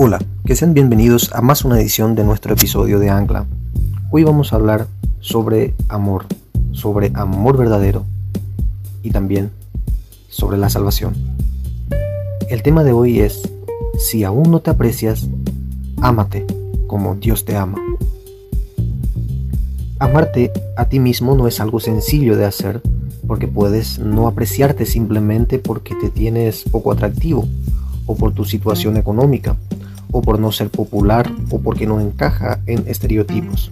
Hola, que sean bienvenidos a más una edición de nuestro episodio de Ancla. Hoy vamos a hablar sobre amor, sobre amor verdadero y también sobre la salvación. El tema de hoy es, si aún no te aprecias, ámate como Dios te ama. Amarte a ti mismo no es algo sencillo de hacer, porque puedes no apreciarte simplemente porque te tienes poco atractivo o por tu situación económica o por no ser popular o porque no encaja en estereotipos.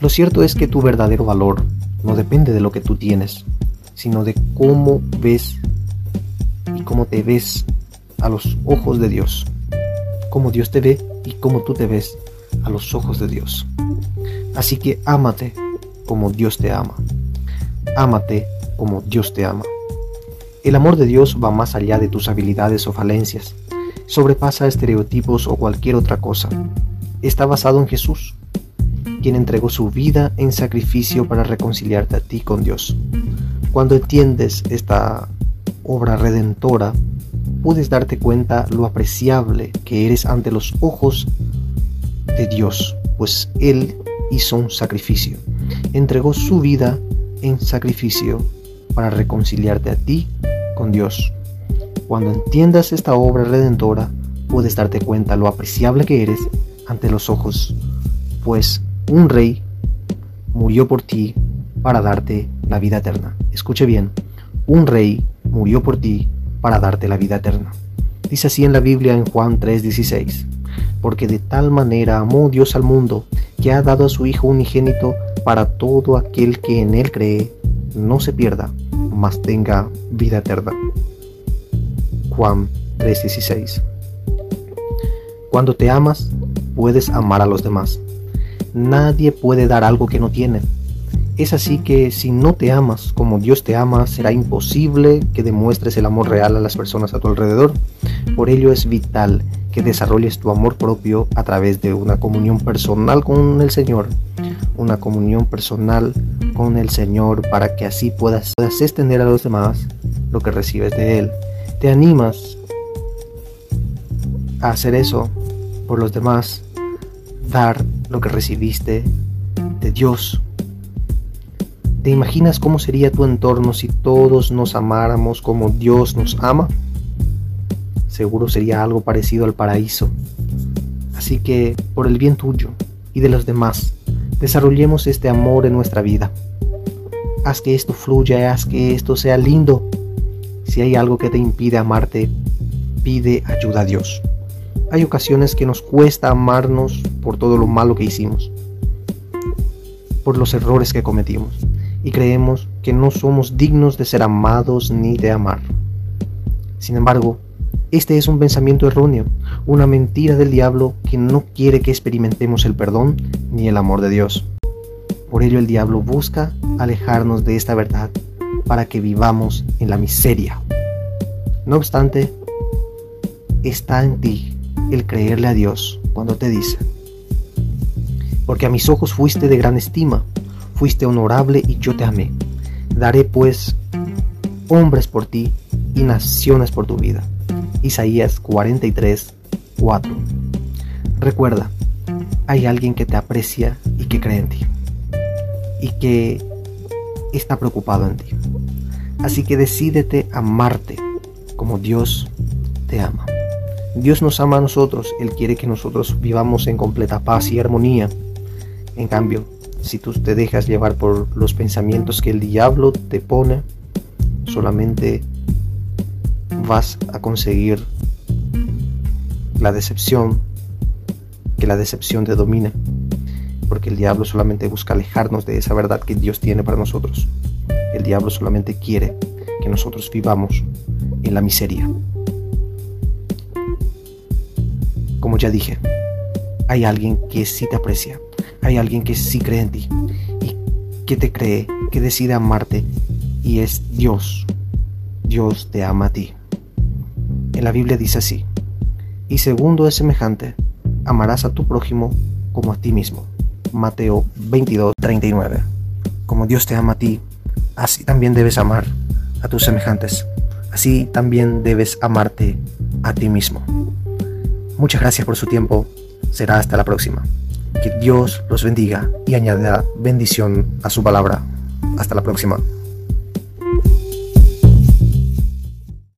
Lo cierto es que tu verdadero valor no depende de lo que tú tienes, sino de cómo ves y cómo te ves a los ojos de Dios. Cómo Dios te ve y cómo tú te ves a los ojos de Dios. Así que ámate como Dios te ama. Ámate como Dios te ama. El amor de Dios va más allá de tus habilidades o falencias sobrepasa estereotipos o cualquier otra cosa. Está basado en Jesús, quien entregó su vida en sacrificio para reconciliarte a ti con Dios. Cuando entiendes esta obra redentora, puedes darte cuenta lo apreciable que eres ante los ojos de Dios, pues Él hizo un sacrificio, entregó su vida en sacrificio para reconciliarte a ti con Dios. Cuando entiendas esta obra redentora, puedes darte cuenta lo apreciable que eres ante los ojos, pues un rey murió por ti para darte la vida eterna. Escuche bien, un rey murió por ti para darte la vida eterna. Dice así en la Biblia en Juan 3:16, porque de tal manera amó Dios al mundo que ha dado a su Hijo unigénito para todo aquel que en él cree, no se pierda, mas tenga vida eterna. Juan 3:16. Cuando te amas, puedes amar a los demás. Nadie puede dar algo que no tiene. Es así que si no te amas como Dios te ama, será imposible que demuestres el amor real a las personas a tu alrededor. Por ello es vital que desarrolles tu amor propio a través de una comunión personal con el Señor. Una comunión personal con el Señor para que así puedas, extender a los demás lo que recibes de Él te animas a hacer eso por los demás, dar lo que recibiste de Dios. ¿Te imaginas cómo sería tu entorno si todos nos amáramos como Dios nos ama? Seguro sería algo parecido al paraíso. Así que, por el bien tuyo y de los demás, desarrollemos este amor en nuestra vida. Haz que esto fluya, haz que esto sea lindo si hay algo que te impide amarte, pide ayuda a Dios. Hay ocasiones que nos cuesta amarnos por todo lo malo que hicimos, por los errores que cometimos, y creemos que no somos dignos de ser amados ni de amar. Sin embargo, este es un pensamiento erróneo, una mentira del diablo que no quiere que experimentemos el perdón ni el amor de Dios. Por ello el diablo busca alejarnos de esta verdad para que vivamos en la miseria. No obstante, está en ti el creerle a Dios cuando te dice, porque a mis ojos fuiste de gran estima, fuiste honorable y yo te amé. Daré pues hombres por ti y naciones por tu vida. Isaías 43, 4. Recuerda, hay alguien que te aprecia y que cree en ti. Y que está preocupado en ti. Así que decídete amarte como Dios te ama. Dios nos ama a nosotros, Él quiere que nosotros vivamos en completa paz y armonía. En cambio, si tú te dejas llevar por los pensamientos que el diablo te pone, solamente vas a conseguir la decepción, que la decepción te domine porque el diablo solamente busca alejarnos de esa verdad que Dios tiene para nosotros. El diablo solamente quiere que nosotros vivamos en la miseria. Como ya dije, hay alguien que sí te aprecia, hay alguien que sí cree en ti y que te cree, que decide amarte y es Dios. Dios te ama a ti. En la Biblia dice así, y segundo es semejante, amarás a tu prójimo como a ti mismo. Mateo 22, 39. Como Dios te ama a ti, así también debes amar a tus semejantes. Así también debes amarte a ti mismo. Muchas gracias por su tiempo. Será hasta la próxima. Que Dios los bendiga y añada bendición a su palabra. Hasta la próxima.